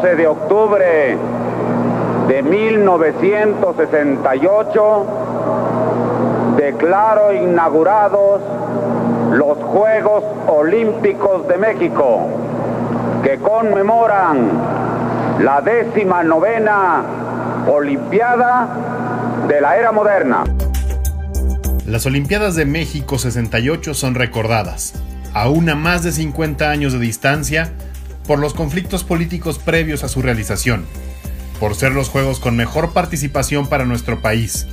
12 de octubre de 1968 declaro inaugurados los Juegos Olímpicos de México, que conmemoran la décima novena Olimpiada de la era moderna. Las Olimpiadas de México 68 son recordadas, aún a más de 50 años de distancia, por los conflictos políticos previos a su realización, por ser los Juegos con mejor participación para nuestro país,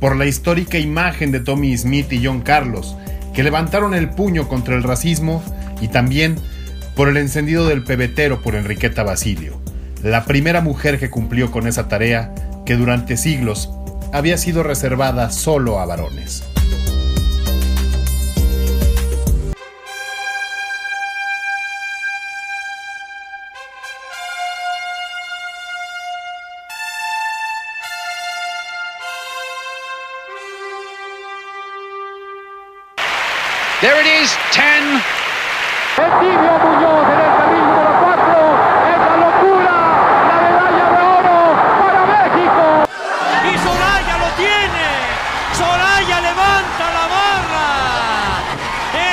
por la histórica imagen de Tommy Smith y John Carlos, que levantaron el puño contra el racismo, y también por el encendido del pebetero por Enriqueta Basilio, la primera mujer que cumplió con esa tarea que durante siglos había sido reservada solo a varones. There it is, 10. Etimio Muñoz en el carril número 4. Es la locura. La medalla de oro para México. Y Soraya lo tiene. Soraya levanta la barra.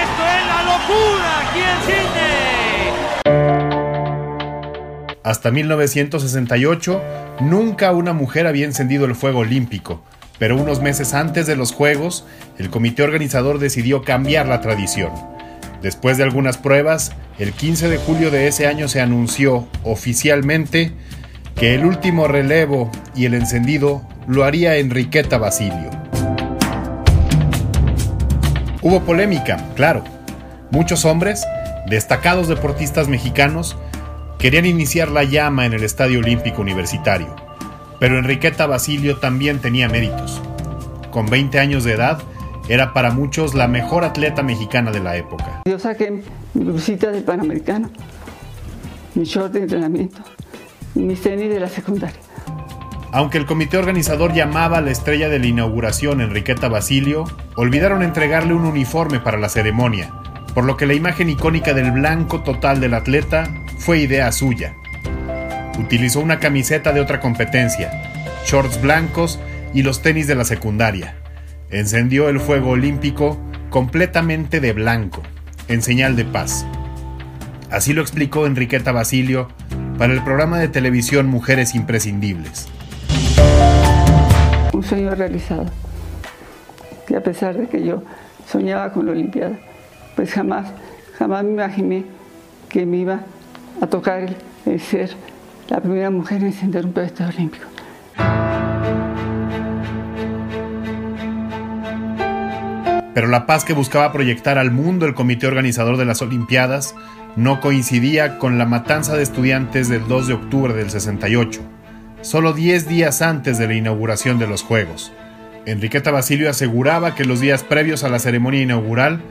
Esto es la locura aquí en Sydney. Hasta 1968, nunca una mujer había encendido el fuego olímpico pero unos meses antes de los Juegos, el comité organizador decidió cambiar la tradición. Después de algunas pruebas, el 15 de julio de ese año se anunció oficialmente que el último relevo y el encendido lo haría Enriqueta Basilio. Hubo polémica, claro. Muchos hombres, destacados deportistas mexicanos, querían iniciar la llama en el Estadio Olímpico Universitario pero Enriqueta Basilio también tenía méritos. Con 20 años de edad, era para muchos la mejor atleta mexicana de la época. Yo saqué mi blusita del Panamericano, mi short de entrenamiento mis tenis de la secundaria. Aunque el comité organizador llamaba a la estrella de la inauguración Enriqueta Basilio, olvidaron entregarle un uniforme para la ceremonia, por lo que la imagen icónica del blanco total del atleta fue idea suya utilizó una camiseta de otra competencia, shorts blancos y los tenis de la secundaria. Encendió el fuego olímpico completamente de blanco, en señal de paz. Así lo explicó Enriqueta Basilio para el programa de televisión Mujeres Imprescindibles. Un sueño realizado, que a pesar de que yo soñaba con la Olimpiada, pues jamás, jamás me imaginé que me iba a tocar el, el ser la primera mujer en encender un pedestal olímpico. Pero la paz que buscaba proyectar al mundo el comité organizador de las Olimpiadas no coincidía con la matanza de estudiantes del 2 de octubre del 68, solo 10 días antes de la inauguración de los Juegos. Enriqueta Basilio aseguraba que los días previos a la ceremonia inaugural,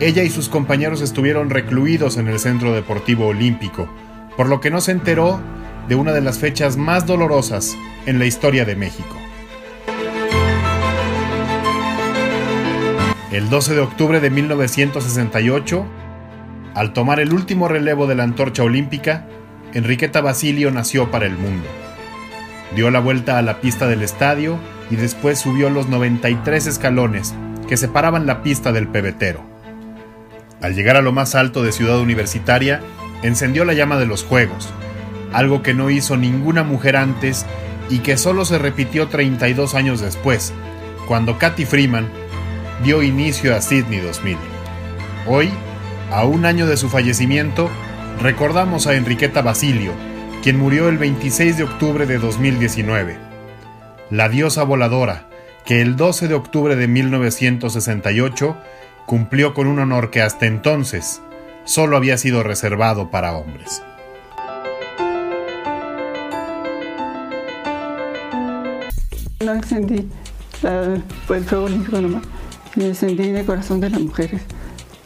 ella y sus compañeros estuvieron recluidos en el Centro Deportivo Olímpico, por lo que no se enteró de una de las fechas más dolorosas en la historia de México. El 12 de octubre de 1968, al tomar el último relevo de la antorcha olímpica, Enriqueta Basilio nació para el mundo. Dio la vuelta a la pista del estadio y después subió los 93 escalones que separaban la pista del pebetero. Al llegar a lo más alto de Ciudad Universitaria, encendió la llama de los Juegos, algo que no hizo ninguna mujer antes y que solo se repitió 32 años después, cuando Kathy Freeman dio inicio a Sydney 2000. Hoy, a un año de su fallecimiento, recordamos a Enriqueta Basilio, quien murió el 26 de octubre de 2019. La diosa voladora, que el 12 de octubre de 1968 cumplió con un honor que hasta entonces solo había sido reservado para hombres. No encendí el fuego olímpico nomás, y encendí en el corazón de las mujeres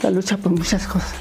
la lucha por muchas cosas.